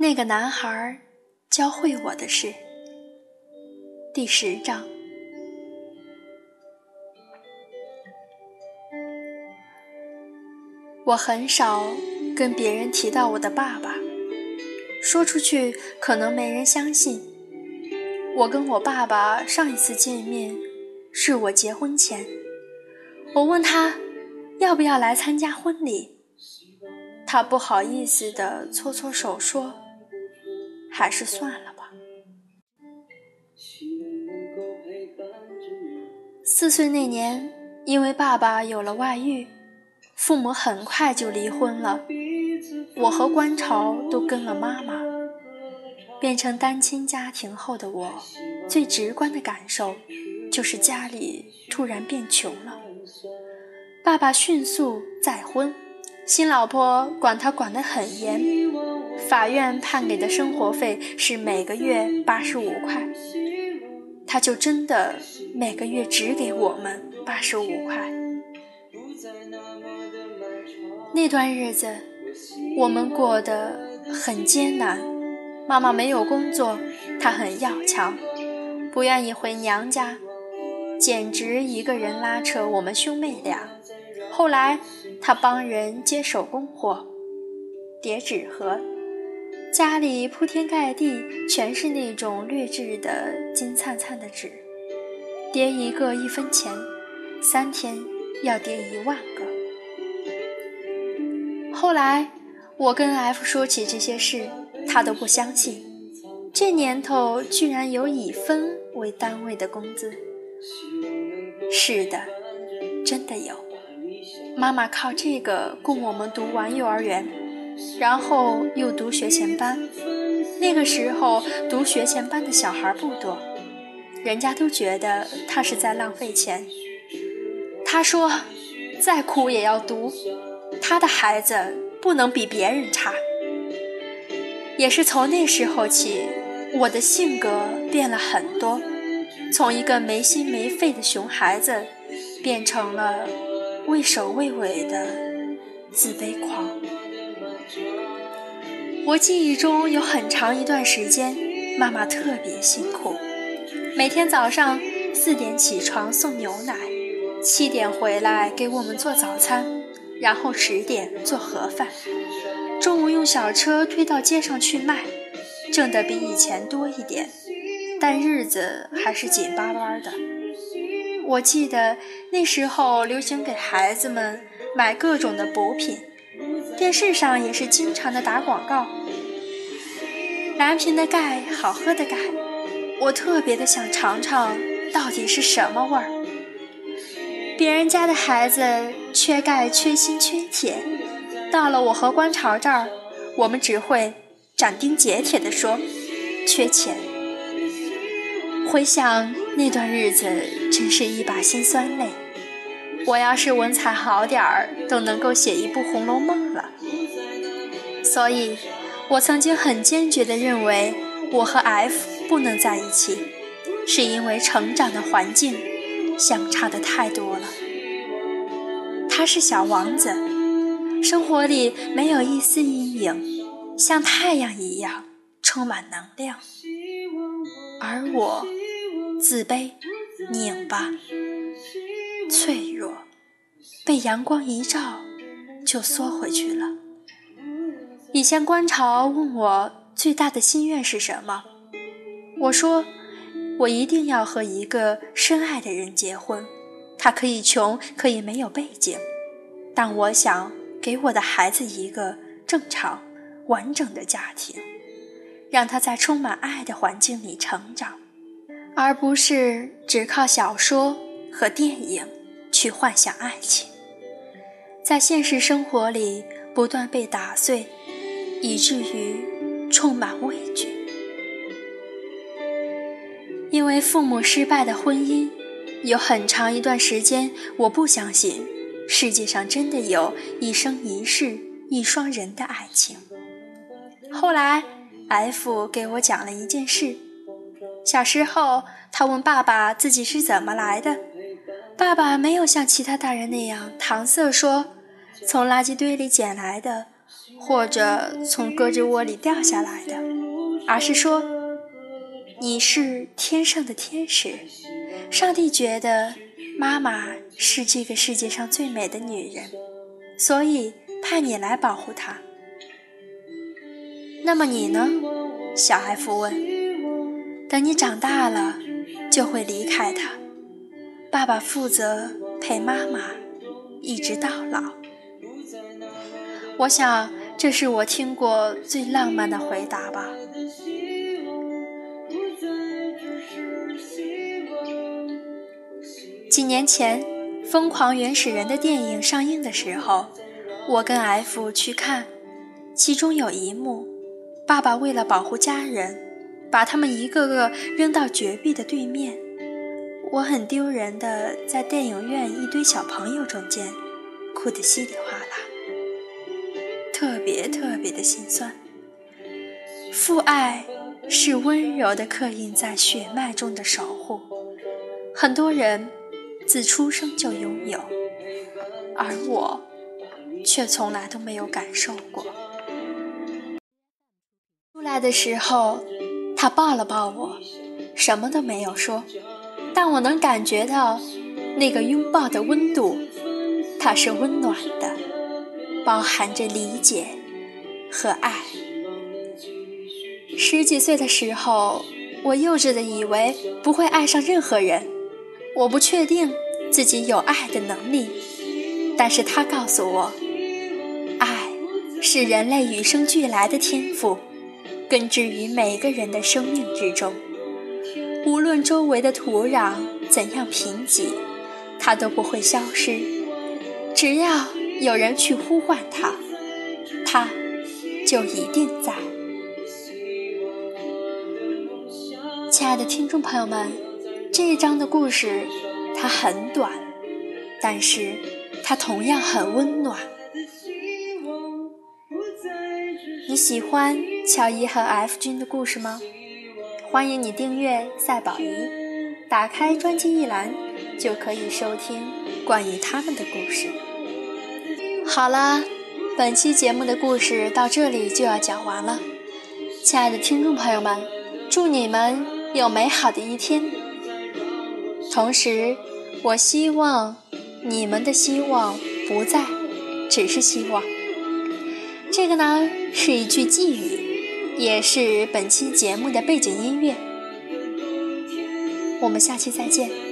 那个男孩教会我的事，第十章。我很少跟别人提到我的爸爸，说出去可能没人相信。我跟我爸爸上一次见面是我结婚前，我问他要不要来参加婚礼，他不好意思的搓搓手说。还是算了吧。四岁那年，因为爸爸有了外遇，父母很快就离婚了。我和观潮都跟了妈妈，变成单亲家庭后的我，最直观的感受就是家里突然变穷了。爸爸迅速再婚，新老婆管他管得很严。法院判给的生活费是每个月八十五块，他就真的每个月只给我们八十五块。那段日子，我们过得很艰难。妈妈没有工作，她很要强，不愿意回娘家，简直一个人拉扯我们兄妹俩。后来，她帮人接手工活，叠纸盒。家里铺天盖地，全是那种劣质的金灿灿的纸，叠一个一分钱，三天要叠一万个。后来我跟 F 说起这些事，他都不相信。这年头居然有以分为单位的工资。是的，真的有。妈妈靠这个供我们读完幼儿园。然后又读学前班，那个时候读学前班的小孩不多，人家都觉得他是在浪费钱。他说：“再苦也要读，他的孩子不能比别人差。”也是从那时候起，我的性格变了很多，从一个没心没肺的熊孩子，变成了畏首畏尾的自卑狂。我记忆中有很长一段时间，妈妈特别辛苦，每天早上四点起床送牛奶，七点回来给我们做早餐，然后十点做盒饭，中午用小车推到街上去卖，挣得比以前多一点，但日子还是紧巴巴的。我记得那时候流行给孩子们买各种的补品。电视上也是经常的打广告，蓝瓶的钙，好喝的钙，我特别的想尝尝到底是什么味儿。别人家的孩子缺钙、缺锌、缺铁，到了我和观潮这儿，我们只会斩钉截铁地说缺钱。回想那段日子，真是一把辛酸泪。我要是文采好点儿，都能够写一部《红楼梦》了。所以，我曾经很坚决地认为，我和 F 不能在一起，是因为成长的环境相差的太多了。他是小王子，生活里没有一丝阴影，像太阳一样充满能量；而我自卑、拧巴。脆弱，被阳光一照就缩回去了。以前观潮问我最大的心愿是什么，我说我一定要和一个深爱的人结婚。他可以穷，可以没有背景，但我想给我的孩子一个正常、完整的家庭，让他在充满爱的环境里成长，而不是只靠小说和电影。去幻想爱情，在现实生活里不断被打碎，以至于充满畏惧。因为父母失败的婚姻，有很长一段时间，我不相信世界上真的有一生一世一双人的爱情。后来，F 给我讲了一件事：小时候，他问爸爸自己是怎么来的。爸爸没有像其他大人那样搪塞说：“从垃圾堆里捡来的，或者从胳肢窝里掉下来的，而是说你是天上的天使，上帝觉得妈妈是这个世界上最美的女人，所以派你来保护她。那么你呢？小 F 问。等你长大了，就会离开他。爸爸负责陪妈妈，一直到老。我想，这是我听过最浪漫的回答吧。几年前，《疯狂原始人》的电影上映的时候，我跟 F 去看，其中有一幕，爸爸为了保护家人。把他们一个个扔到绝壁的对面，我很丢人的在电影院一堆小朋友中间，哭得稀里哗啦，特别特别的心酸。父爱是温柔的刻印在血脉中的守护，很多人自出生就拥有，而我却从来都没有感受过。出来的时候。他抱了抱我，什么都没有说，但我能感觉到那个拥抱的温度，它是温暖的，包含着理解和爱。十几岁的时候，我幼稚的以为不会爱上任何人，我不确定自己有爱的能力，但是他告诉我，爱是人类与生俱来的天赋。根植于每个人的生命之中，无论周围的土壤怎样贫瘠，它都不会消失。只要有人去呼唤它，它就一定在。亲爱的听众朋友们，这一章的故事它很短，但是它同样很温暖。你喜欢乔伊和 F 君的故事吗？欢迎你订阅赛宝仪，打开专辑一栏就可以收听关于他们的故事。好了，本期节目的故事到这里就要讲完了。亲爱的听众朋友们，祝你们有美好的一天。同时，我希望你们的希望不再只是希望。这个呢是一句寄语，也是本期节目的背景音乐。我们下期再见。